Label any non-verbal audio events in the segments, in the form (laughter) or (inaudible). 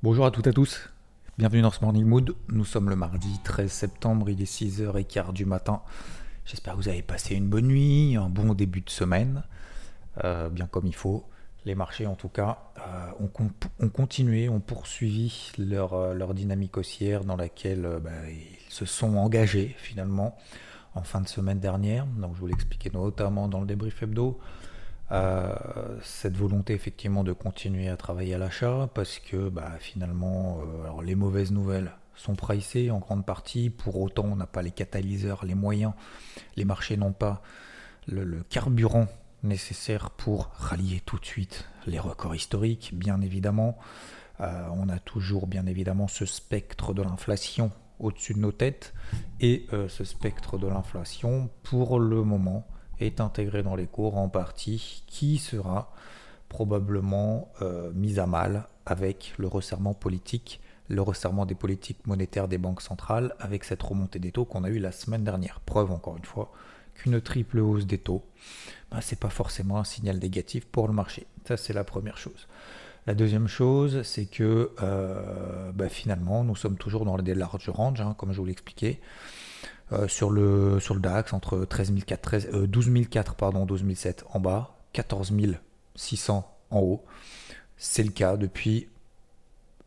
Bonjour à toutes et à tous, bienvenue dans ce Morning Mood. Nous sommes le mardi 13 septembre, il est 6h15 du matin. J'espère que vous avez passé une bonne nuit, un bon début de semaine, euh, bien comme il faut. Les marchés en tout cas euh, ont, continué, ont poursuivi leur, euh, dynamique haussière dans laquelle bah, ils se sont engagés finalement en fin de semaine dernière. Donc je vous l'expliquais notamment dans le débrief hebdo. Euh, cette volonté effectivement de continuer à travailler à l'achat parce que bah, finalement euh, les mauvaises nouvelles sont pricées en grande partie. Pour autant on n'a pas les catalyseurs les moyens les marchés n'ont pas le, carburant nécessaire pour rallier tout de suite les records historiques bien évidemment. Euh, on a toujours bien évidemment ce spectre de l'inflation au-dessus de nos têtes et ce spectre de l'inflation pour le moment est intégré dans les cours en partie qui sera probablement euh, mise à mal avec le resserrement politique, le resserrement des politiques monétaires des banques centrales avec cette remontée des taux qu'on a eu la semaine dernière. Preuve encore une fois qu'une triple hausse des taux, ben, c'est pas forcément un signal négatif pour le marché. Ça c'est la première chose. La deuxième chose, c'est que euh, ben, finalement, nous sommes toujours dans des larges ranges, hein, comme je vous l'expliquais. Euh, sur, le, DAX, entre 13 400, 13, euh, 12 400, pardon, 12 700 en bas, 14 600 en haut. C'est le cas depuis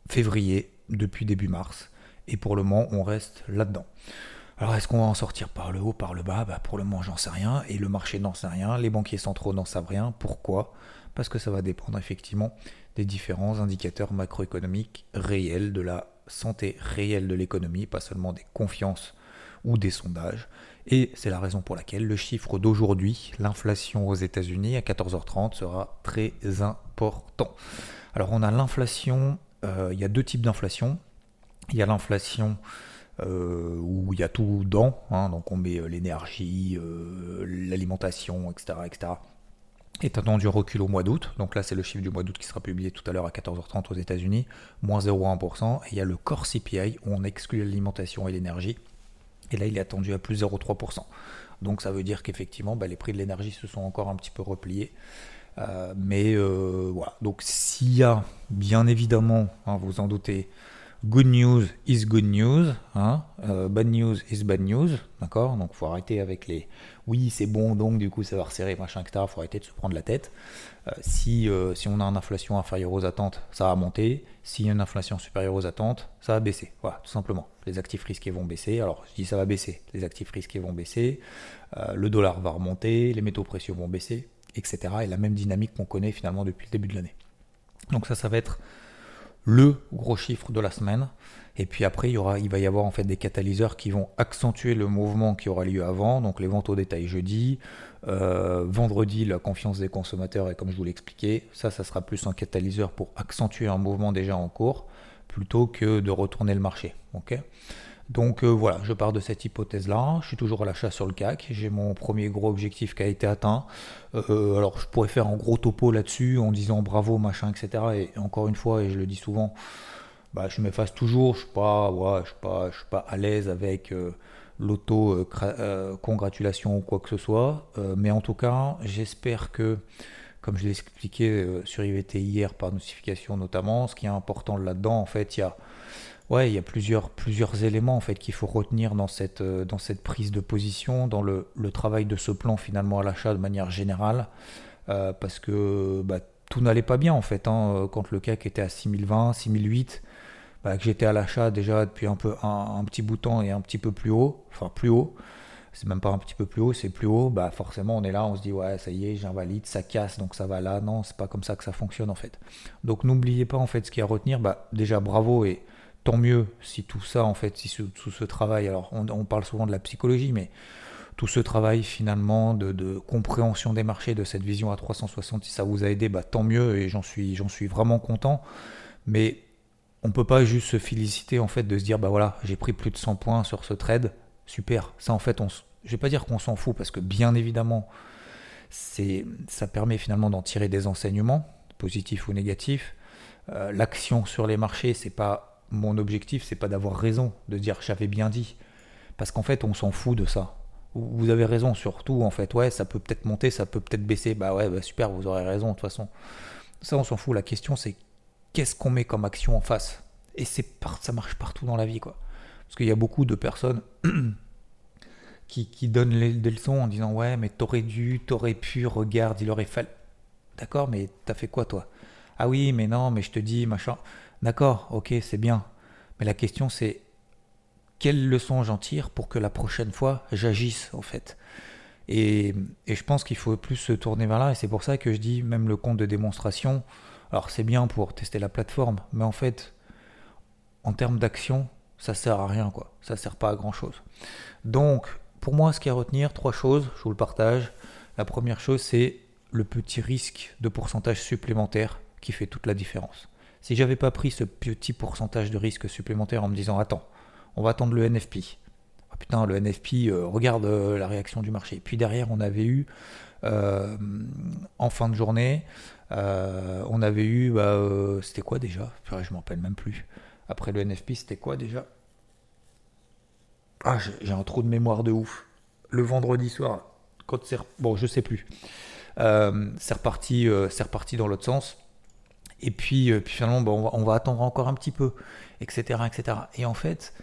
février, depuis début mars. Et pour le moment, on reste là-dedans. Alors, est-ce qu'on va en sortir par le haut, par le bas? Bah, Pour le moment, j'en sais rien. Et le marché n'en sait rien. Les banquiers centraux n'en savent rien. Pourquoi? Parce que ça va dépendre effectivement des différents indicateurs macroéconomiques réels, de la santé réelle de l'économie, pas seulement des confiances ou des sondages. Et c'est la raison pour laquelle le chiffre d'aujourd'hui, l'inflation aux États-Unis à 14h30 sera très important. Alors on a l'inflation, euh, il y a deux types d'inflation. Il y a l'inflation euh, où il y a tout dans, hein, donc on met euh, l'énergie, l'alimentation, etc., etc. Est attendu recul au mois d'août, donc là c'est le chiffre du mois d'août qui sera publié tout à l'heure à 14h30 aux États-Unis, moins 0,1%. Et il y a le core CPI où on exclut l'alimentation et l'énergie, et là, il est attendu à plus 0,3%. Donc ça veut dire qu'effectivement, bah, les prix de l'énergie se sont encore un petit peu repliés. Euh, mais euh, voilà. Donc s'il y a, bien évidemment, hein, vous en doutez, good news is good news, hein, euh, bad news is bad news, d'accord Donc faut arrêter avec les oui c'est bon donc du coup ça va resserrer machin etc. Faut arrêter de se prendre la tête. Euh, si, euh, si on a une inflation inférieure aux attentes, ça va monter. S'il y a une inflation supérieure aux attentes, ça va baisser. Voilà, tout simplement. Les actifs risqués vont baisser. Alors, je dis ça va baisser. Les actifs risqués vont baisser. Le dollar va remonter. Les métaux précieux vont baisser, etc. Et la même dynamique qu'on connaît finalement depuis le début de l'année. Donc ça, ça va être le gros chiffre de la semaine. Et puis après, il, y aura, il va y avoir en fait des catalyseurs qui vont accentuer le mouvement qui aura lieu avant. Donc les ventes au détail jeudi, euh, vendredi la confiance des consommateurs et comme je vous l'expliquais, ça, ça sera plus un catalyseur pour accentuer un mouvement déjà en cours plutôt que de retourner le marché. ok? Donc euh, voilà, je pars de cette hypothèse-là. Je suis toujours à l'achat sur le CAC. J'ai mon premier gros objectif qui a été atteint. Euh, alors je pourrais faire un gros topo là-dessus en disant bravo, machin, etc. Et encore une fois, et je le dis souvent, bah, je m'efface toujours. Je suis pas, je suis pas, je suis pas à l'aise avec euh, l'auto congratulation ou quoi que ce soit. Mais en tout cas, j'espère que, comme je l'ai expliqué sur IVT hier par notification notamment, ce qui est important là-dedans, en fait, il y a Ouais, il y a plusieurs, plusieurs éléments en fait qu'il faut retenir dans cette, euh, dans cette prise de position, dans le, le travail de ce plan finalement à l'achat de manière générale, euh, parce que bah, tout n'allait pas bien en fait. hein, quand le CAC était à 6020, 6008, bah, que j'étais à l'achat déjà depuis un, peu, un petit bout de temps et un petit peu plus haut, enfin plus haut, c'est même pas un petit peu plus haut, c'est plus haut, bah forcément on est là, on se dit ouais ça y est, j'invalide, ça casse, donc ça va là. Non, c'est pas comme ça que ça fonctionne en fait. Donc n'oubliez pas en fait ce qu'il y a à retenir, bah déjà bravo et tant mieux si tout ça, en fait, si tout ce travail, alors on, on parle souvent de la psychologie, mais tout ce travail finalement de, compréhension des marchés, de cette vision à 360, si ça vous a aidé, bah, tant mieux et j'en suis, j'en suis vraiment content. Mais on ne peut pas juste se féliciter en fait de se dire bah voilà j'ai pris plus de 100 points sur ce trade, super. Ça en fait on, je vais pas dire qu'on s'en fout parce que bien évidemment c'est, ça permet finalement d'en tirer des enseignements positifs ou négatifs. Euh, l'action sur les marchés c'est pas mon objectif, c'est pas d'avoir raison, de dire j'avais bien dit, parce qu'en fait on s'en fout de ça vous avez raison, surtout en fait, ouais, ça peut peut-être monter, ça peut peut-être baisser, bah ouais, bah super, vous aurez raison de toute façon. Ça, on s'en fout. La question, c'est qu'est-ce qu'on met comme action en face? Et c'est ça marche partout dans la vie, quoi. Parce qu'il y a beaucoup de personnes (clears throat) qui, donnent des leçons en disant ouais, mais t'aurais dû, t'aurais pu, regarde, il aurait fallu. D'accord, mais t'as fait quoi toi? Ah oui, mais non, mais je te dis, machin. D'accord, ok, c'est bien. Mais la question, c'est quelle leçon j'en tire pour que la prochaine fois j'agisse en fait. Et, je pense qu'il faut plus se tourner vers là, et c'est pour ça que je dis même le compte de démonstration, alors c'est bien pour tester la plateforme, mais en fait, en termes d'action, ça sert à rien quoi, ça sert pas à grand chose. Donc, pour moi, ce qu'il y a à retenir, trois choses, je vous le partage. La première chose, c'est le petit risque de pourcentage supplémentaire qui fait toute la différence. Si j'avais pas pris ce petit pourcentage de risque supplémentaire en me disant attends, on va attendre le NFP. Ah, putain, le NFP, euh, regarde euh, la réaction du marché. Puis derrière, on avait eu, euh, en fin de journée, on avait eu, bah, c'était quoi déjà? Je m'en rappelle même plus. Après le NFP, c'était quoi déjà? Ah, j'ai un trou de mémoire de ouf. Le vendredi soir, quand c'est... Bon, je sais plus. c'est reparti, reparti dans l'autre sens. Et puis, puis finalement, bon, on, va, on, va, attendre encore un petit peu, etc., etc. Et en fait,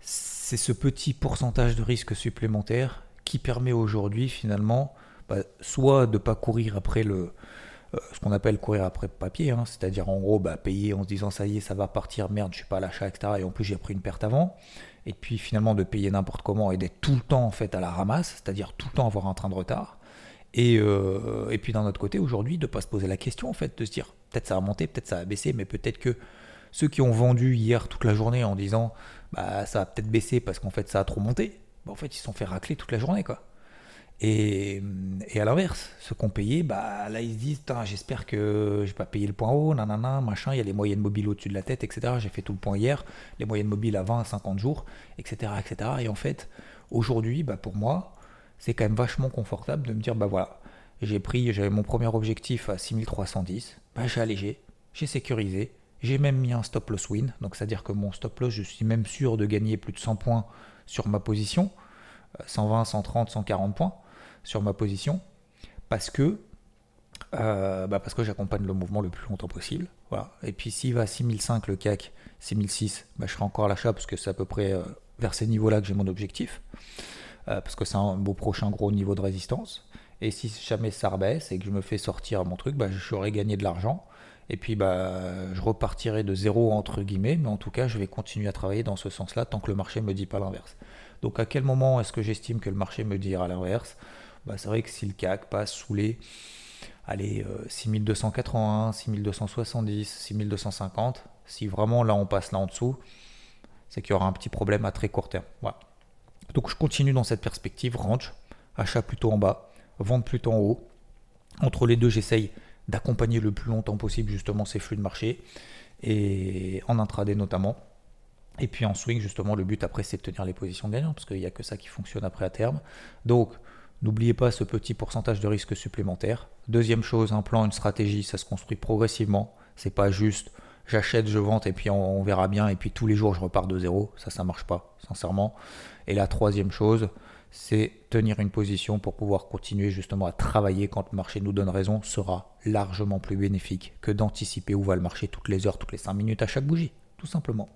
c'est ce petit pourcentage de risque supplémentaire qui permet aujourd'hui finalement bah, soit de ne pas courir après le euh, ce qu'on appelle courir après papier, hein, c'est-à-dire en gros bah, payer en se disant ça y est, ça va partir, merde, je suis pas à l'achat, etc. Et en plus j'ai pris une perte avant. Et puis finalement de payer n'importe comment et d'être tout le temps en fait à la ramasse, c'est-à-dire tout le temps avoir un train de retard. Et, euh, et puis d'un autre côté, aujourd'hui, de ne pas se poser la question, en fait, de se dire peut-être ça va monter, peut-être ça va baisser, mais peut-être que ceux qui ont vendu hier toute la journée en disant bah, ça a peut-être baissé parce qu'en fait ça a trop monté, bah, en fait ils se sont fait racler toute la journée quoi. Et, à l'inverse, ceux qui ont payé, bah, là ils se disent j'espère que j'ai pas payé le point haut, nanana, machin, il y a les moyennes mobiles au-dessus de la tête, etc. J'ai fait tout le point hier, les moyennes mobiles à 20 à 50 jours, etc. etc. Et en fait, aujourd'hui, bah, pour moi, c'est quand même vachement confortable de me dire bah voilà, j'ai pris, j'avais mon premier objectif à 6310, bah, j'ai allégé, j'ai sécurisé, j'ai même mis un stop loss win, donc c'est-à-dire que mon stop loss, je suis même sûr de gagner plus de 100 points sur ma position, 120, 130, 140 points sur ma position, parce que euh, bah parce que j'accompagne le mouvement le plus longtemps possible. Voilà. Et puis s'il va à 6005 le CAC, 6006, bah, je serai encore à l'achat parce que c'est à peu près euh, vers ces niveaux-là que j'ai mon objectif. Euh, parce que c'est un beau prochain gros niveau de résistance. Et si jamais ça rebaisse et que je me fais sortir mon truc, bah, j'aurai gagné de l'argent. Et puis bah, je repartirai de zéro entre guillemets, mais en tout cas je vais continuer à travailler dans ce sens-là tant que le marché ne me dit pas l'inverse. Donc à quel moment est-ce que j'estime que le marché me dira l'inverse? Bah, C'est vrai que si le CAC passe sous les allez, 6281, 6270, 6250, si vraiment là on passe là en dessous, c'est qu'il y aura un petit problème à très court terme. Voilà. Donc je continue dans cette perspective, range, achat plutôt en bas, vente plutôt en haut. Entre les deux, j'essaye d'accompagner le plus longtemps possible justement ces flux de marché, et en intraday notamment. Et puis en swing, justement, le but après, c'est de tenir les positions gagnantes, parce qu'il n'y a que ça qui fonctionne après à terme. Donc, n'oubliez pas ce petit pourcentage de risque supplémentaire. Deuxième chose, un plan, une stratégie, ça se construit progressivement. C'est pas juste j'achète, je vente et puis on, verra bien, et puis tous les jours je repars de zéro. Ça, ça marche pas, sincèrement. Et la troisième chose, c'est tenir une position pour pouvoir continuer justement à travailler quand le marché nous donne raison sera largement plus bénéfique que d'anticiper où va le marché toutes les heures, toutes les 5 minutes à chaque bougie, tout simplement.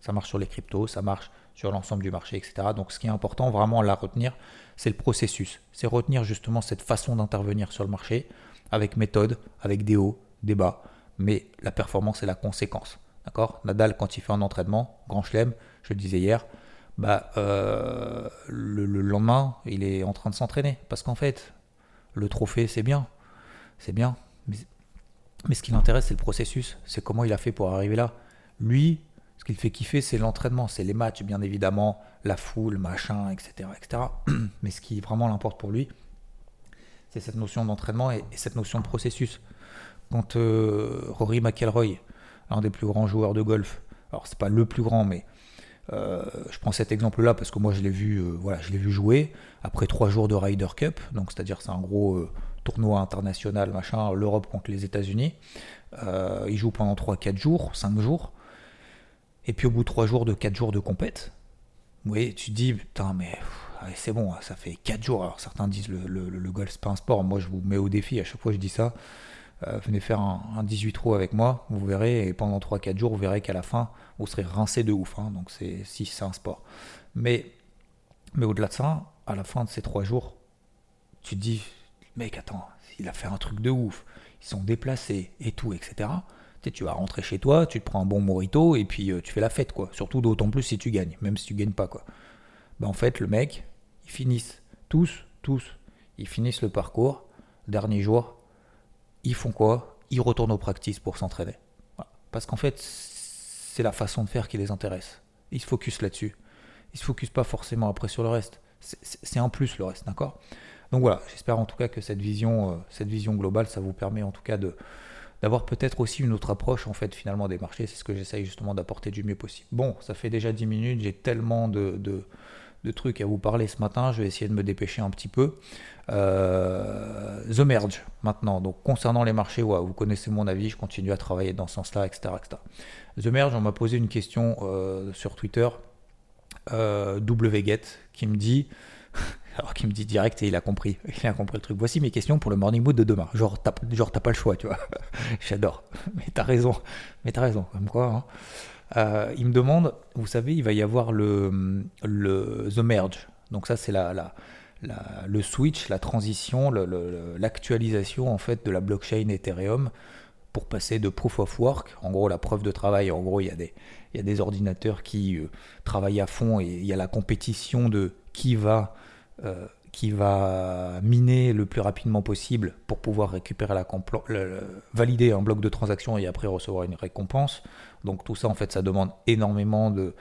Ça marche sur les cryptos, ça marche sur l'ensemble du marché, etc. Donc ce qui est important vraiment à la retenir, c'est le processus. C'est retenir justement cette façon d'intervenir sur le marché avec méthode, avec des hauts, des bas, mais la performance est la conséquence. D'accord? Nadal, quand il fait un entraînement, grand chelem, je le disais hier, bah, euh, le, lendemain, il est en train de s'entraîner. Parce qu'en fait, le trophée, c'est bien. C'est bien. Mais, ce qui l'intéresse, c'est le processus. C'est comment il a fait pour arriver là. Lui, Ce qui le fait kiffer, c'est l'entraînement, c'est les matchs, bien évidemment, la foule, machin, etc. etc. (clears throat) Mais ce qui vraiment l'importe pour lui, c'est cette notion d'entraînement et, cette notion de processus. Quand euh, Rory McIlroy, l'un des plus grands joueurs de golf, alors c'est pas le plus grand, mais euh, je prends cet exemple-là parce que moi je l'ai vu, euh, voilà, je l'ai vu jouer après trois jours de Ryder Cup, donc c'est-à-dire c'est un gros tournoi international, machin, l'Europe contre les États-Unis. il joue pendant 3-4 jours, 5 jours. Et puis au bout de 3 jours de 4 jours de compète, oui, tu te dis, putain, mais c'est bon, ça fait 4 jours. Alors certains disent le, le, le golf c'est pas un sport. Moi je vous mets au défi, à chaque fois je dis ça. Euh, venez faire un, 18 trous avec moi, vous verrez, et pendant 3-4 jours, vous verrez qu'à la fin, vous serez rincé de ouf. Hein. donc c'est si c'est un sport. Mais, mais au-delà de ça, à la fin de ces 3 jours, tu te dis, mec, attends, il a fait un truc de ouf. Ils sont déplacés et tout, etc. Tu, tu vas rentrer chez toi, tu te prends un bon morito et puis euh, tu fais la fête, quoi. Surtout d'autant plus si tu gagnes, même si tu gagnes pas, quoi. Ben, en fait, le mec, ils finissent tous, tous, ils finissent le parcours, dernier jour, ils font quoi? Ils retournent aux practices pour s'entraîner. Parce qu'en fait, c'est la façon de faire qui les intéresse. Ils se focus là-dessus. Ils se focus pas forcément après sur le reste. C'est en plus le reste, d'accord? Donc voilà, j'espère en tout cas que cette vision, euh, cette vision globale, ça vous permet en tout cas de d'avoir peut-être aussi une autre approche en fait finalement des marchés. C'est ce que j'essaye justement d'apporter du mieux possible. Bon, ça fait déjà 10 minutes, j'ai tellement de, de trucs à vous parler ce matin. Je vais essayer de me dépêcher un petit peu. Euh, The Merge maintenant. Donc concernant les marchés, vous connaissez mon avis. Je continue à travailler dans ce sens-là, etc., The Merge, on m'a posé une question euh, sur Twitter. Euh, WGet qui me dit (laughs) alors qui me dit direct et il a compris (laughs) il a compris le truc voici mes questions pour le morning mood de demain genre t'as genre t'as pas le choix tu vois (laughs) j'adore mais t'as raison mais t'as raison comme quoi hein. Euh, il me demande, vous savez, il va y avoir le, The Merge. Donc ça, c'est la, le switch, la transition, l'actualisation en fait de la blockchain Ethereum pour passer de proof of work, en gros la preuve de travail, en gros il y a des, il y a des ordinateurs qui euh, travaillent à fond et il y a la compétition de qui va euh, qui va miner le plus rapidement possible pour pouvoir récupérer la valider un bloc de transaction et après recevoir une récompense. Donc tout ça en fait ça demande énormément de,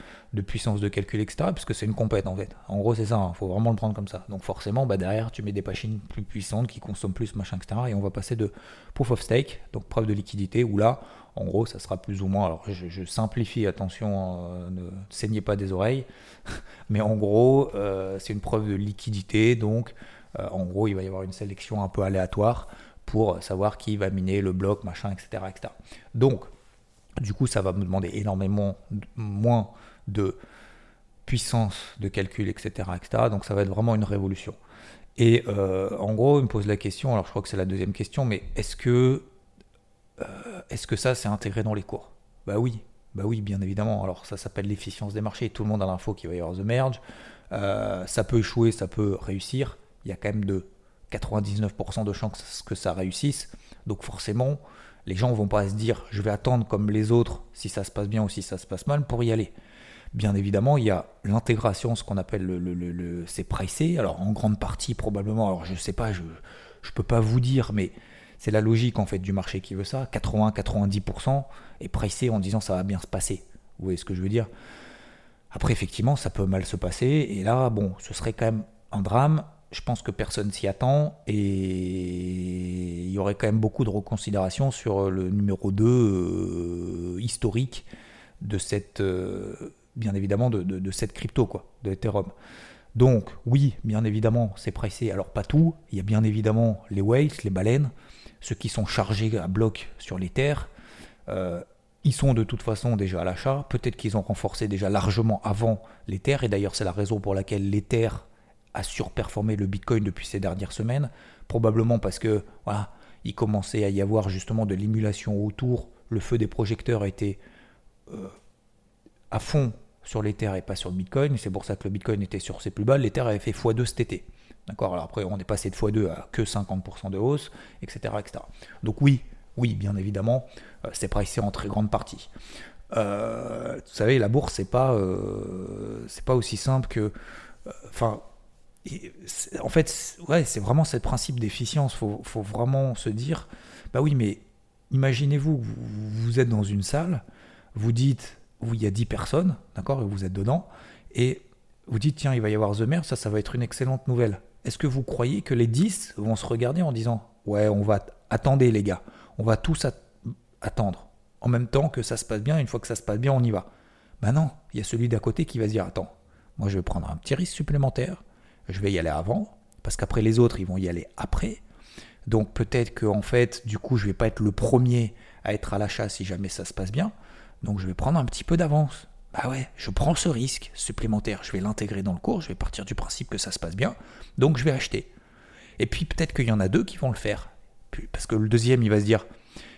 puissance de calcul etc puisque c'est une compète en fait. En gros c'est ça, il hein. faut vraiment le prendre comme ça. Donc forcément bah, derrière tu mets des machines plus puissantes qui consomment plus machin etc et on va passer de proof of stake, donc preuve de liquidité où là en gros, ça sera plus ou moins. Alors, je, simplifie, attention, euh, ne saignez pas des oreilles. (laughs) Mais en gros, euh, c'est une preuve de liquidité. Donc, euh, en gros, il va y avoir une sélection un peu aléatoire pour savoir qui va miner le bloc, machin, etc. Donc, du coup, ça va me demander énormément moins de puissance de calcul, etc. etc. donc, ça va être vraiment une révolution. Et en gros, il me pose la question, alors je crois que c'est la deuxième question, mais est-ce que euh, est-ce que ça, c'est intégré dans les cours? Bah oui, bah oui, bien évidemment. Alors ça s'appelle l'efficience des marchés. Tout le monde a l'info qu'il va y avoir The Merge. Euh, ça peut échouer, ça peut réussir. Il y a quand même de 99% de chances que ça réussisse. Donc forcément, les gens vont pas se dire je vais attendre comme les autres si ça se passe bien ou si ça se passe mal pour y aller. Bien évidemment, il y a l'intégration, ce qu'on appelle le, c'est pricé. Alors en grande partie probablement, alors je sais pas, je ne peux pas vous dire, mais c'est la logique en fait du marché qui veut ça. 80-90% est pressé en disant ça va bien se passer. Vous voyez ce que je veux dire? Après, effectivement, ça peut mal se passer. Et là, bon, ce serait quand même un drame. Je pense que personne s'y attend. Et il y aurait quand même beaucoup de reconsidération sur le numéro 2 euh, historique de cette, euh, bien évidemment, de, cette crypto, quoi, de Ethereum. Donc, oui, bien évidemment, c'est pressé. Alors, pas tout. Il y a bien évidemment les whales, les baleines ceux qui sont chargés à bloc sur les terres, euh, ils sont de toute façon déjà à l'achat. Peut-être qu'ils ont renforcé déjà largement avant les terres, et d'ailleurs c'est la raison pour laquelle les terres a surperformé le Bitcoin depuis ces dernières semaines, probablement parce que voilà, il commençait à y avoir justement de l'émulation autour, le feu des projecteurs était euh, à fond sur les et pas sur le Bitcoin, c'est pour ça que le Bitcoin était sur ses plus bas, les terres avaient fait x2 cet été. D'accord Alors après, on est passé de x2 à que 50% de hausse, etc., etc. Donc oui, oui, bien évidemment, euh, c'est pricé en très grande partie. Euh, vous savez, la bourse, c'est pas, euh, pas aussi simple que. Enfin, en fait, ouais, c'est vraiment ce principe d'efficience. Faut, faut, vraiment se dire bah oui, mais imaginez-vous, vous, êtes dans une salle, vous dites où il y a 10 personnes, d'accord, et vous êtes dedans, et vous dites, tiens, il va y avoir The Mer, ça, ça va être une excellente nouvelle. Est-ce que vous croyez que les 10 vont se regarder en disant, ouais, on va, attendre les gars, on va tous attendre, en même temps que ça se passe bien, une fois que ça se passe bien, on y va. Ben non, il y a celui d'à côté qui va se dire, attends, moi je vais prendre un petit risque supplémentaire, je vais y aller avant, parce qu'après les autres, ils vont y aller après. Donc peut-être que en fait, du coup, je vais pas être le premier à être à l'achat si jamais ça se passe bien. Donc je vais prendre un petit peu d'avance. Bah ouais, je prends ce risque supplémentaire, je vais l'intégrer dans le cours, je vais partir du principe que ça se passe bien, donc je vais acheter. Et puis peut-être qu'il y en a deux qui vont le faire. Parce que le deuxième, il va se dire,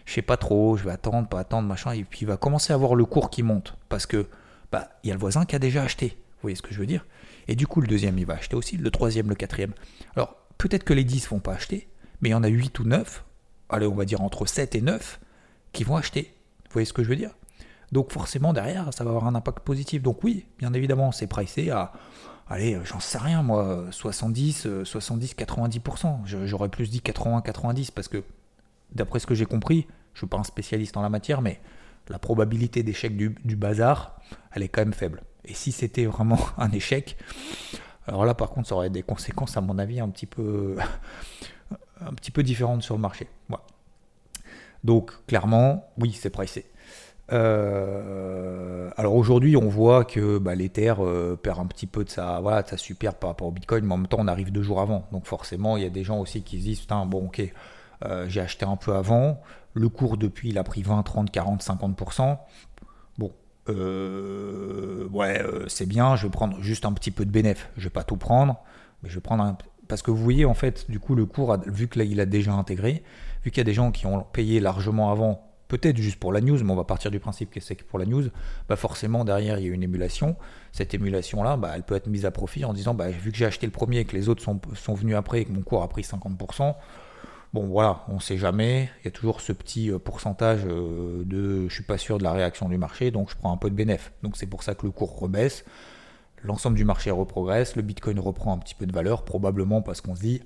je sais pas trop, je vais attendre, pas attendre, machin, et puis il va commencer à voir le cours qui monte. Parce que bah il y a le voisin qui a déjà acheté. Vous voyez ce que je veux dire Et du coup, le deuxième, il va acheter aussi, le troisième, le quatrième. Alors, peut-être que les 10 vont pas acheter, mais il y en a 8 ou 9, allez, on va dire entre 7 et 9, qui vont acheter. Vous voyez ce que je veux dire Donc forcément, derrière, ça va avoir un impact positif. Donc oui, bien évidemment, c'est pricé à, allez, j'en sais rien, moi, 70, 70, 90%. J'aurais plus dit 80, 90, parce que d'après ce que j'ai compris, je ne suis pas un spécialiste en la matière, mais la probabilité d'échec du, du, bazar, elle est quand même faible. Et si c'était vraiment (laughs) un échec, alors là par contre ça aurait des conséquences à mon avis un petit peu, (laughs) un petit peu différentes sur le marché. Donc clairement, oui, c'est pricé. Euh, alors aujourd'hui, on voit que bah, l'Ether euh, perd un petit peu de sa, voilà, sa superbe par rapport au Bitcoin, mais en même temps, on arrive deux jours avant. Donc forcément, il y a des gens aussi qui se disent, putain, bon, ok, euh, j'ai acheté un peu avant, le cours depuis, il a pris 20, 30, 40, 50%. Bon, ouais, c'est bien, je vais prendre juste un petit peu de bénéf. Je vais pas tout prendre, mais je vais prendre un... Parce que vous voyez, en fait, du coup, le cours, vu que là, il a déjà intégré, vu qu'il y a des gens qui ont payé largement avant peut-être juste pour la news, mais on va partir du principe que c'est pour la news, bah forcément derrière il y a une émulation. Cette émulation-là, bah, elle peut être mise à profit en disant, bah, vu que j'ai acheté le premier et que les autres sont, sont venus après et que mon cours a pris 50%, bon voilà, on ne sait jamais. Il y a toujours ce petit euh, pourcentage euh, de je suis pas sûr de la réaction du marché, donc je prends un peu de bénéfice. Donc c'est pour ça que le cours rebaisse. L'ensemble du marché reprogresse, le Bitcoin reprend un petit peu de valeur, probablement parce qu'on se dit,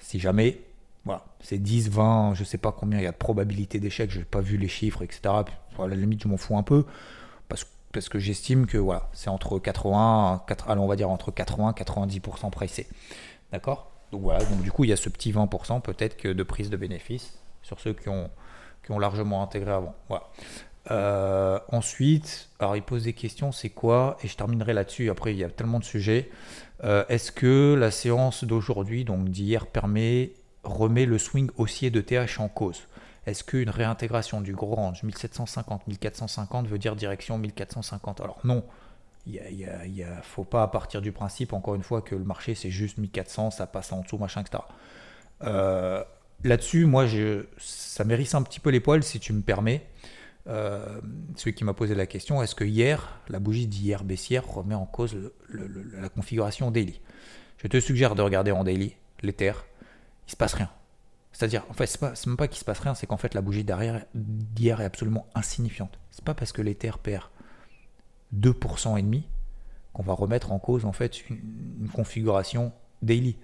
si jamais voilà, c'est 10, 20, je sais pas combien il y a de probabilité d'échec, je n'ai pas vu les chiffres, etc. À la limite, je m'en fous un peu, parce, que j'estime que c'est entre 80, 4, allons, on va dire entre 80 90% pricé. D'accord? Donc voilà, du coup, il y a ce petit 20% peut-être que de prise de bénéfice sur ceux qui ont, qui ont largement intégré avant. Voilà. Euh, ensuite, alors il pose des questions, c'est quoi? Et je terminerai là-dessus, après il y a tellement de sujets. Euh, est-ce que la séance d'aujourd'hui, donc d'hier, permet remet le swing haussier de TH en cause. Est-ce qu'une réintégration du gros range 1750-1450 veut dire direction 1450 Alors non, il ne faut pas partir du principe, encore une fois, que le marché c'est juste 1400, ça passe en dessous, machin, etc. Euh, là-dessus, moi, je, ça mérite un petit peu les poils, si tu me permets. Euh, celui qui m'a posé la question, est-ce que hier, la bougie d'hier baissière remet en cause la configuration daily? Je te suggère de regarder en daily, l'Ether, il se passe rien. C'est-à-dire, en fait, c'est, même pas qu'il se passe rien, c'est qu'en fait, la bougie d'arrière d'hier est absolument insignifiante. C'est pas parce que l'Ether perd 2% et demi qu'on va remettre en cause en fait une, configuration daily.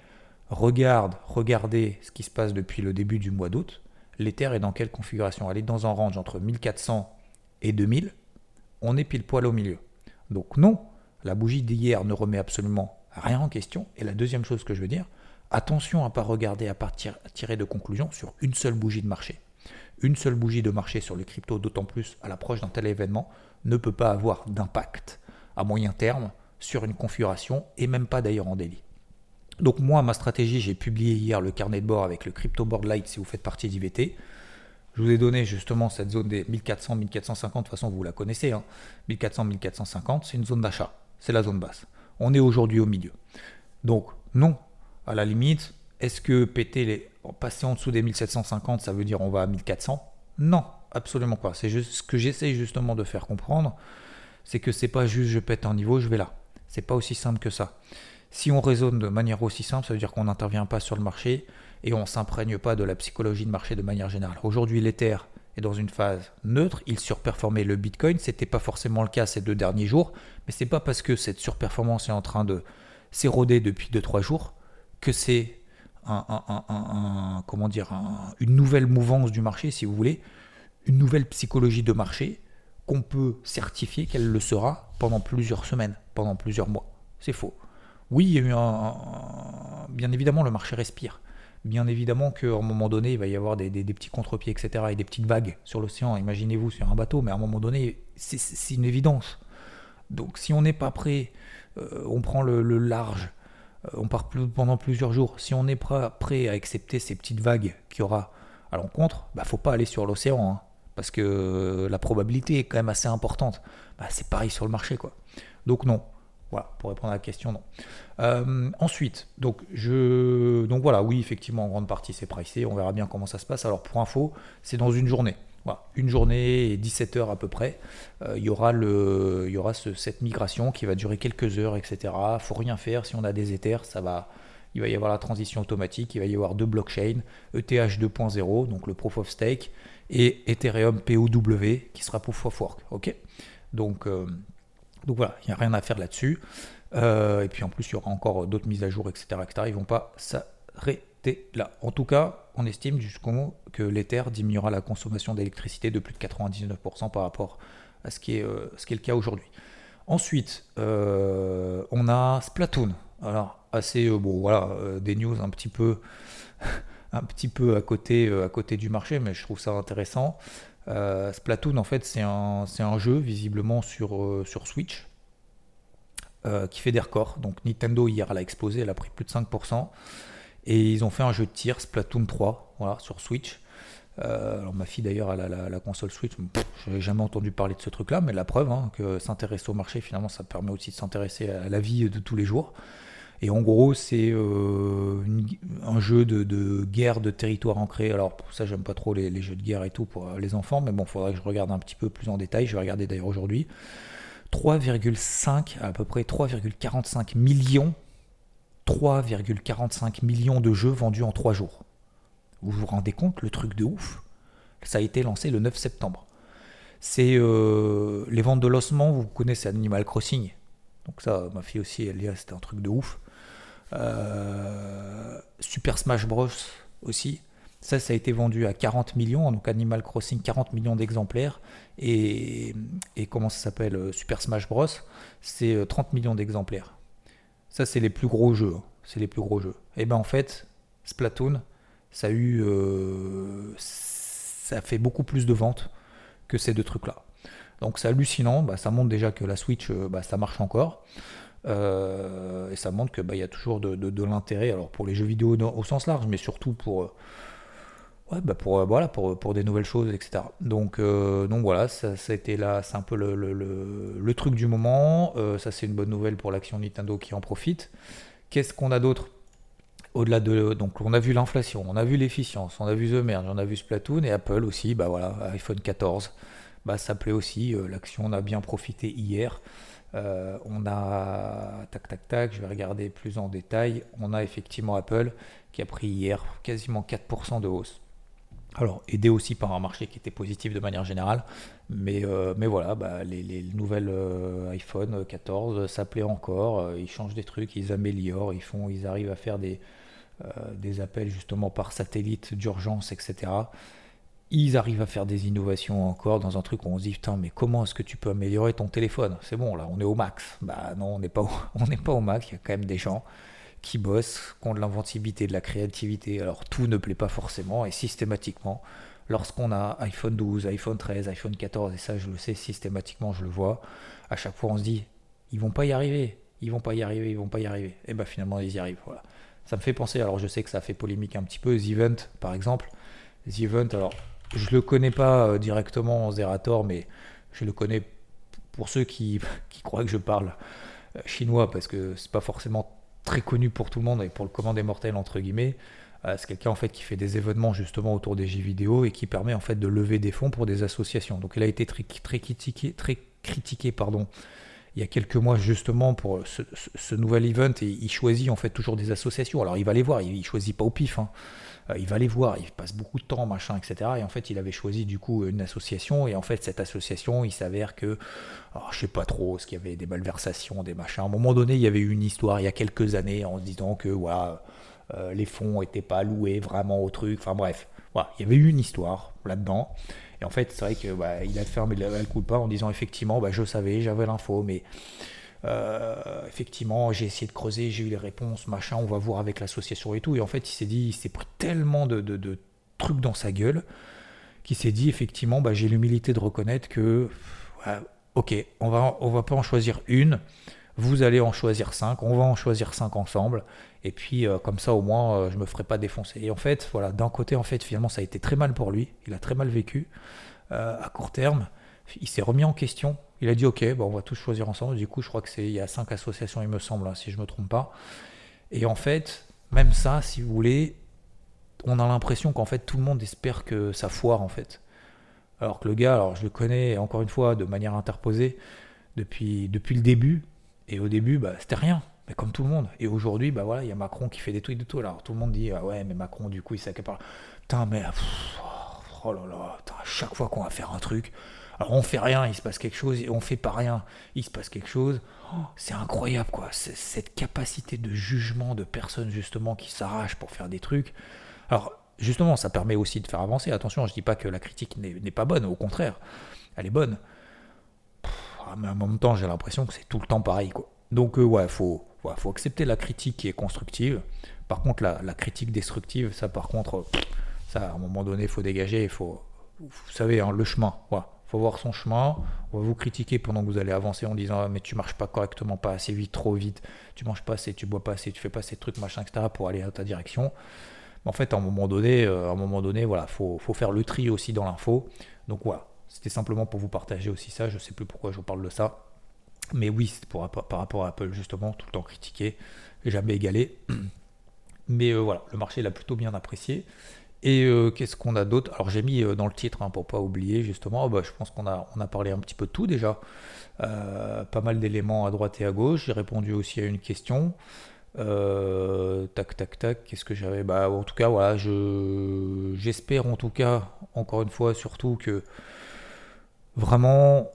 Regarde, regardez ce qui se passe depuis le début du mois d'août. L'Ether est dans quelle configuration? Elle est dans un range entre 1400 et 2000. On est pile poil au milieu. Donc non, la bougie d'hier ne remet absolument rien en question. Et la deuxième chose que je veux dire, Attention à ne pas regarder à partir tirer de conclusions sur une seule bougie de marché. Une seule bougie de marché sur les cryptos, d'autant plus à l'approche d'un tel événement, ne peut pas avoir d'impact à moyen terme sur une configuration et même pas d'ailleurs en daily. Donc moi, ma stratégie, j'ai publié hier le carnet de bord avec le Crypto Board Light si vous faites partie d'IVT. Je vous ai donné justement cette zone des 1400, 1450, de toute façon vous la connaissez, 1400, hein. 1450, c'est une zone d'achat, c'est la zone basse. On est aujourd'hui au milieu. Donc non, à la limite, est-ce que péter les, passer en dessous des 1750, ça veut dire on va à 1400 Non, absolument pas. C'est juste ce que j'essaie justement de faire comprendre, c'est que c'est pas juste je pète un niveau, je vais là. C'est pas aussi simple que ça. Si on raisonne de manière aussi simple, ça veut dire qu'on n'intervient pas sur le marché et on s'imprègne pas de la psychologie de marché de manière générale. Aujourd'hui, l'Ether est dans une phase neutre, il surperformait le Bitcoin, c'était pas forcément le cas ces deux derniers jours, mais c'est pas parce que cette surperformance est en train de s'éroder depuis 2-3 jours que c'est comment dire, une nouvelle mouvance du marché, si vous voulez, une nouvelle psychologie de marché, qu'on peut certifier qu'elle le sera pendant plusieurs semaines, pendant plusieurs mois. C'est faux. Oui, il y a eu un, Bien évidemment, le marché respire. Bien évidemment qu'à un moment donné, il va y avoir des, petits contre-pieds, etc. et des petites vagues sur l'océan. Imaginez-vous sur un bateau, mais à un moment donné, c'est une évidence. Donc si on n'est pas prêt, euh, on prend le, large, on part pendant plusieurs jours. Si on n'est pas prêt à accepter ces petites vagues qu'il y aura à l'encontre, bah faut pas aller sur l'océan. Hein parce que la probabilité est quand même assez importante. Bah, c'est pareil sur le marché, quoi. Donc non. Voilà, pour répondre à la question, non. Euh, ensuite, donc, je, donc voilà, oui, effectivement, en grande partie c'est pricé, on verra bien comment ça se passe. Alors pour info, c'est dans une journée. Voilà, une journée et 17 heures à peu près. Euh, il y aura, le, il y aura cette migration qui va durer quelques heures, etc. Faut rien faire. Si on a des Ethers, il va y avoir la transition automatique, il va y avoir deux blockchains, ETH 2.0, donc le proof of stake, et Ethereum POW qui sera Proof of Work. Euh, donc voilà, il n'y a rien à faire là-dessus. Euh, et puis en plus, il y aura encore d'autres mises à jour, etc. etc. Ils ne vont pas s'arrêter là. En tout cas, on estime jusqu'au que l'Ether diminuera la consommation d'électricité de plus de 99% par rapport à ce qui est, euh, ce qui est le cas aujourd'hui. Ensuite, on a Splatoon. Alors, assez, bon, voilà, des news un petit peu (laughs) un petit peu à côté, euh, à côté du marché, mais je trouve ça intéressant. Euh, Splatoon, en fait, c'est un, un, jeu visiblement sur, euh, sur Switch qui fait des records. Donc Nintendo, hier, elle a explosé, elle a pris plus de 5%. Et ils ont fait un jeu de tir, Splatoon 3, voilà, sur Switch. alors ma fille d'ailleurs a la, console Switch, je n'avais jamais entendu parler de ce truc-là, mais la preuve hein, que s'intéresser au marché, finalement, ça permet aussi de s'intéresser à la vie de tous les jours. Et en gros, c'est euh, un jeu de, guerre de territoire ancré. Alors, pour ça, j'aime pas trop les, jeux de guerre et tout pour les enfants, mais bon, il faudrait que je regarde un petit peu plus en détail. Je vais regarder d'ailleurs aujourd'hui. 3,5, à peu près 3,45 millions, 3,45 millions de jeux vendus en 3 jours. Vous vous rendez compte, le truc de ouf Ça a été lancé le 9 septembre. C'est euh, les ventes de lancement, vous connaissez Animal Crossing. Donc ça, ma fille aussi, elle dit, c'était un truc de ouf. Euh, Super Smash Bros aussi. Ça, ça a été vendu à 40 millions, donc Animal Crossing 40 millions d'exemplaires. Et, comment ça s'appelle euh, Super Smash Bros, c'est 30 euh, millions d'exemplaires. Ça, c'est les plus gros jeux. Hein. C'est les plus gros jeux. Et ben en fait, Splatoon, ça a eu. ça fait beaucoup plus de ventes que ces deux trucs-là. Donc c'est hallucinant. Bah, ça montre déjà que la Switch, bah, ça marche encore. Euh, et ça montre qu'il bah, y a toujours de, l'intérêt, alors pour les jeux vidéo au sens large, mais surtout pour, euh, ouais, bah pour, euh, voilà, pour, pour des nouvelles choses, etc. Donc, donc voilà, ça, a été là, c'est un peu le, le, le, truc du moment. ça, c'est une bonne nouvelle pour l'action Nintendo qui en profite. Qu'est-ce qu'on a d'autre? Au-delà de donc on a vu l'inflation, on a vu l'efficience, on a vu The Merge, on a vu Splatoon et Apple aussi, bah voilà, iPhone 14, bah ça plaît aussi, l'action on a bien profité hier. Euh, on a, tac tac tac, je vais regarder plus en détail, on a effectivement Apple qui a pris hier quasiment 4% de hausse. Alors, aidé aussi par un marché qui était positif de manière générale, mais, euh, voilà, bah, les, nouvelles euh, iPhone 14 s'appelaient encore, ils changent des trucs, ils améliorent, ils, font, ils arrivent à faire des, appels justement par satellite d'urgence, etc ils arrivent à faire des innovations encore dans un truc où on se dit putain mais comment est-ce que tu peux améliorer ton téléphone? C'est bon là on est au max. Bah non on n'est pas (laughs) on n'est pas au max, il y a quand même des gens qui bossent, qui ont de l'inventivité, de la créativité. Alors tout ne plaît pas forcément et systématiquement lorsqu'on a iPhone 12, iPhone 13, iPhone 14 et ça je le sais systématiquement je le vois, à chaque fois on se dit ils vont pas y arriver, ils vont pas y arriver, ils vont pas y arriver. Et bah finalement ils y arrivent voilà. Ça me fait penser, alors je sais que ça fait polémique un petit peu, The Event par exemple. The Event, alors je le connais pas euh, directement en Zerator, mais je le connais pour ceux qui, (laughs) croient que je parle euh, chinois, parce que c'est pas forcément très connu pour tout le monde et pour le commun des mortels entre guillemets. Euh, c'est quelqu'un en fait qui fait des événements justement autour des jeux vidéo et qui permet en fait de lever des fonds pour des associations. Donc il a été très, très critiqué, très critiqué pardon, il y a quelques mois justement pour ce, nouvel event et il choisit en fait toujours des associations. Alors il va les voir, il, choisit pas au pif. Hein. Euh, il va les voir, il passe beaucoup de temps, machin, etc. Et en fait, il avait choisi du coup une association. Et en fait, cette association, il s'avère que, alors, je sais pas trop, ce qu'il y avait des malversations, des machins. À un moment donné, il y avait eu une histoire il y a quelques années en se disant que euh, les fonds n'étaient pas loués vraiment au truc. Enfin bref, il y avait eu une histoire là-dedans. Et en fait, c'est vrai qu'il bah, a fermé le coup de pas en disant effectivement, bah, je savais, j'avais l'info, mais euh, effectivement, j'ai essayé de creuser, j'ai eu les réponses, machin, on va voir avec l'association et tout. Et en fait, il s'est dit, il s'est pris tellement de, trucs dans sa gueule qu'il s'est dit effectivement, bah, j'ai l'humilité de reconnaître que, ok, on va, on va pas en choisir une, vous allez en choisir cinq, on va en choisir cinq ensemble. Et puis euh, comme ça au moins euh, je me ferai pas défoncer. Et en fait voilà d'un côté en fait finalement ça a été très mal pour lui, il a très mal vécu à court terme. Il s'est remis en question, il a dit ok, bon, on va tous choisir ensemble. Du coup, je crois que c'est il y a cinq associations, il me semble, hein, si je me trompe pas. Et en fait, même ça, si vous voulez, on a l'impression qu'en fait tout le monde espère que ça foire en fait. Alors que le gars, alors je le connais encore une fois de manière interposée depuis, depuis le début. Et au début, bah, c'était rien, mais comme tout le monde. Et aujourd'hui, bah voilà, il y a Macron qui fait des tweets de tout. Alors tout le monde dit ah ouais, mais Macron, du coup, il s'accapare. Putain, mais oh là là, à chaque fois qu'on va faire un truc, alors on fait rien, il se passe quelque chose, et on fait pas rien, il se passe quelque chose. Oh, c'est incroyable quoi, cette capacité de jugement de personnes justement qui s'arrachent pour faire des trucs. Alors justement, ça permet aussi de faire avancer. Attention, je dis pas que la critique n'est pas bonne, au contraire, elle est bonne. Mais en même temps, j'ai l'impression que c'est tout le temps pareil quoi. Donc euh, ouais, faut, faut accepter la critique qui est constructive. Par contre, la, critique destructive, ça par contre, ça à un moment donné, il faut dégager, il faut, vous savez, hein, le chemin. Voilà faut voir son chemin. On va vous critiquer pendant que vous allez avancer en disant ah, mais tu marches pas correctement, pas assez vite, trop vite, tu manges pas assez, tu bois pas assez, tu fais pas ces trucs, machin, etc. pour aller à ta direction. Mais en fait, à un moment donné, euh, à un moment donné, voilà, faut, faut faire le tri aussi dans l'info. Donc voilà, c'était simplement pour vous partager aussi ça. Je sais plus pourquoi je vous parle de ça. Mais oui, pour, par rapport à Apple, justement, tout le temps critiqué, jamais égalé. (clears throat) Mais euh, voilà, le marché l'a plutôt bien apprécié. Et euh, qu'est-ce qu'on a d'autre? Alors j'ai mis euh, dans le titre, hein, pour pas oublier justement, oh, bah, je pense qu'on a, on a parlé un petit peu de tout déjà. Pas mal d'éléments à droite et à gauche. J'ai répondu aussi à une question. tac, tac, tac. Qu'est-ce que j'avais? Bah, en tout cas, voilà. Je, j'espère en tout cas, encore une fois, surtout que vraiment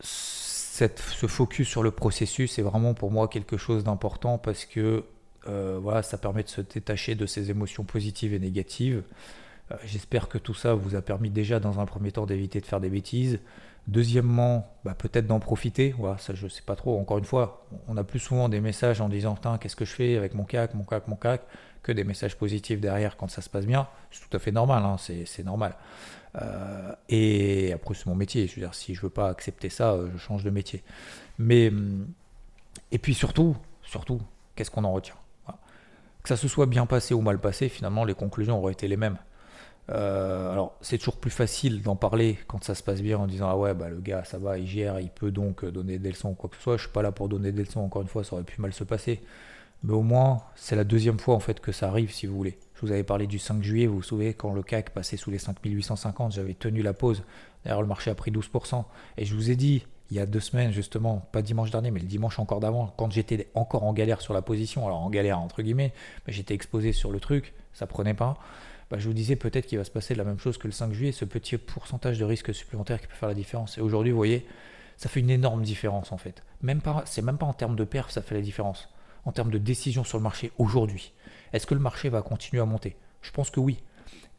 ce focus sur le processus est vraiment pour moi quelque chose d'important parce que euh, voilà, ça permet de se détacher de ces émotions positives et négatives. Euh, j'espère que tout ça vous a permis déjà dans un premier temps d'éviter de faire des bêtises. Deuxièmement, bah, peut-être d'en profiter. Ça je sais pas trop. Encore une fois, on a plus souvent des messages en disant qu'est-ce que je fais avec mon CAC, mon CAC, mon CAC, que des messages positifs derrière quand ça se passe bien. C'est tout à fait normal, hein, c'est normal. Euh, et après, c'est mon métier. Je veux dire, si je veux pas accepter ça, je change de métier. Mais hum, et puis surtout, surtout, qu'est-ce qu'on en retient? Que ça se soit bien passé ou mal passé, finalement, les conclusions auraient été les mêmes. Euh, alors, c'est toujours plus facile d'en parler quand ça se passe bien en disant Ah ouais, bah, le gars, ça va, il gère, il peut donc donner des leçons ou quoi que ce soit. Je suis pas là pour donner des leçons, encore une fois, ça aurait pu mal se passer. Mais au moins, c'est la deuxième fois en fait que ça arrive, si vous voulez. Je vous avais parlé du 5 juillet, vous vous souvenez, quand le CAC passait sous les 5850, j'avais tenu la pause. D'ailleurs, le marché a pris 12%. Et je vous ai dit, il y a deux semaines, justement, pas dimanche dernier, mais le dimanche encore d'avant, quand j'étais encore en galère sur la position, alors en galère entre guillemets, mais j'étais exposé sur le truc, ça prenait pas. Bah, je vous disais peut-être qu'il va se passer la même chose que le 5 juillet, ce petit pourcentage de risque supplémentaire qui peut faire la différence. Et aujourd'hui, vous voyez, ça fait une énorme différence en fait. Même pas, c'est même pas en termes de perf, ça fait la différence. En termes de décision sur le marché aujourd'hui. Est-ce que le marché va continuer à monter? Je pense que oui.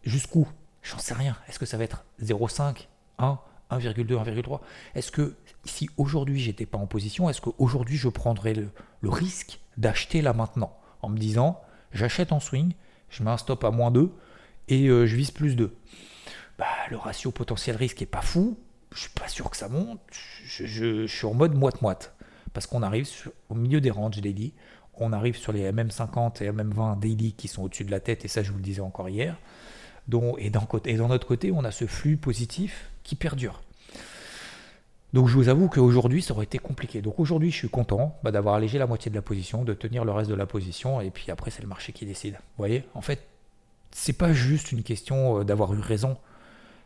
Jusqu'où? J'en sais rien. Est-ce que ça va être 0,5, 1, 1,2, 1,3 Est-ce que si aujourd'hui j'étais pas en position, est-ce qu'aujourd'hui je prendrais le, risque d'acheter là maintenant en me disant j'achète en swing, je mets un stop à moins 2 et euh, je vise plus 2 bah, Le ratio potentiel risque est pas fou, je suis pas sûr que ça monte, je, suis en mode moite-moite parce qu'on arrive au milieu des ranges daily, on arrive sur les MM50 et MM20 daily qui sont au-dessus de la tête et ça je vous le disais encore hier. Donc, et, d'un et d'un autre côté, on a ce flux positif qui perdure. Donc je vous avoue qu'aujourd'hui, ça aurait été compliqué. Donc aujourd'hui, je suis content bah, d'avoir allégé la moitié de la position, de tenir le reste de la position, et puis après, c'est le marché qui décide. Vous voyez? En fait, c'est pas juste une question euh, d'avoir eu raison.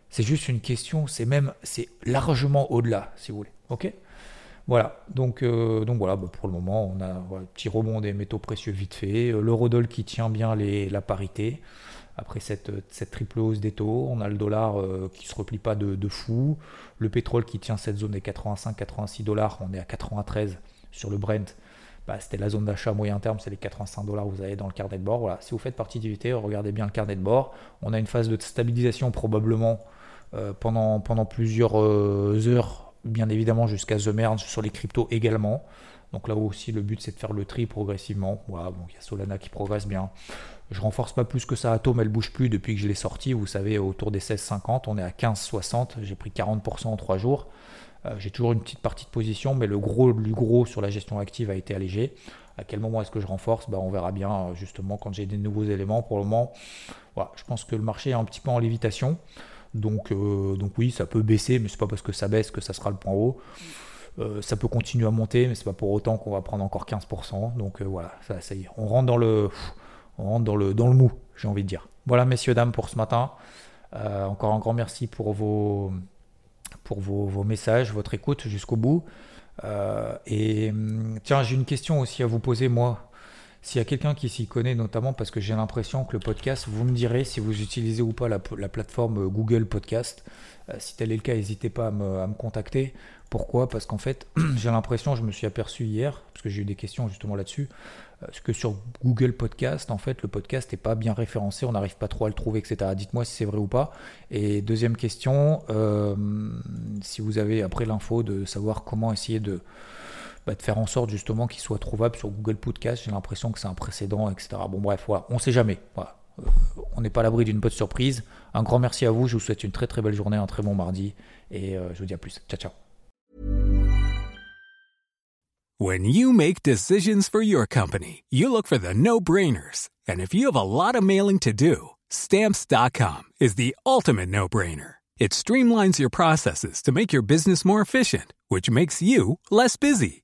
C'est juste une question, c'est même, c'est largement au-delà, si vous voulez. Ok? Voilà. Donc, euh, donc voilà, bah, pour le moment, on a un petit rebond des métaux précieux vite fait. Euh, L'eurodoll qui tient bien la parité. Après cette, triple hausse des taux, on a le dollar euh, qui se replie pas de, fou, le pétrole qui tient cette zone des 85-86 dollars, on est à 93 sur le Brent. Bah, c'était la zone d'achat moyen terme, c'est les 85 dollars que vous avez dans le carnet de bord. Voilà, si vous faites partie d'IVT, regardez bien le carnet de bord. On a une phase de stabilisation probablement euh, pendant, plusieurs euh, heures, bien évidemment jusqu'à The Merge sur les cryptos également. Donc là aussi, le but c'est de faire le tri progressivement. Voilà, il y a Solana qui progresse bien. Je renforce pas plus que ça. Atom, elle bouge plus depuis que je l'ai sorti. Vous savez, autour des 16,50, on est à 15,60. J'ai pris 40% en 3 jours. Euh, j'ai toujours une petite partie de position, mais le gros, gros sur la gestion active a été allégé. À quel moment est-ce que je renforce? Bah, On verra bien euh, justement quand j'ai des nouveaux éléments. Pour le moment, je pense que le marché est un petit peu en lévitation. Donc, euh, donc oui, ça peut baisser, mais c'est pas parce que ça baisse que ça sera le point haut. ça peut continuer à monter, mais c'est pas pour autant qu'on va prendre encore 15%. Donc voilà, ça, ça y est, on rentre dans le, on rentre dans le, dans le mou, j'ai envie de dire. Voilà, messieurs, dames, pour ce matin. encore un grand merci pour vos, pour vos, messages, votre écoute jusqu'au bout. Euh, et hum, tiens, j'ai une question aussi à vous poser, moi. S'il y a quelqu'un qui s'y connaît, notamment parce que j'ai l'impression que le podcast, vous me direz si vous utilisez ou pas la, plateforme Google Podcast. Euh, si tel est le cas, n'hésitez pas à me, contacter. Pourquoi? Parce qu'en fait, (clears throat) j'ai l'impression, je me suis aperçu hier, parce que j'ai eu des questions justement là-dessus, euh, que sur Google Podcast, en fait, le podcast n'est pas bien référencé, on n'arrive pas trop à le trouver, etc. Dites-moi si c'est vrai ou pas. Et deuxième question, euh, si vous avez après l'info de savoir comment essayer de, bah, de faire en sorte justement qu'il soit trouvable sur Google Podcast, j'ai l'impression que c'est un précédent, etc. Bon bref, on ne sait jamais. Euh, on n'est pas à l'abri d'une bonne surprise. Un grand merci à vous, je vous souhaite une très très belle journée, un très bon mardi, et je vous dis à plus. Ciao ciao. When you make decisions for your company, you look for the no-brainers. And if you have a lot of mailing to do, stamps.com is the ultimate no-brainer. It streamlines your processes to make your business more efficient, which makes you less busy.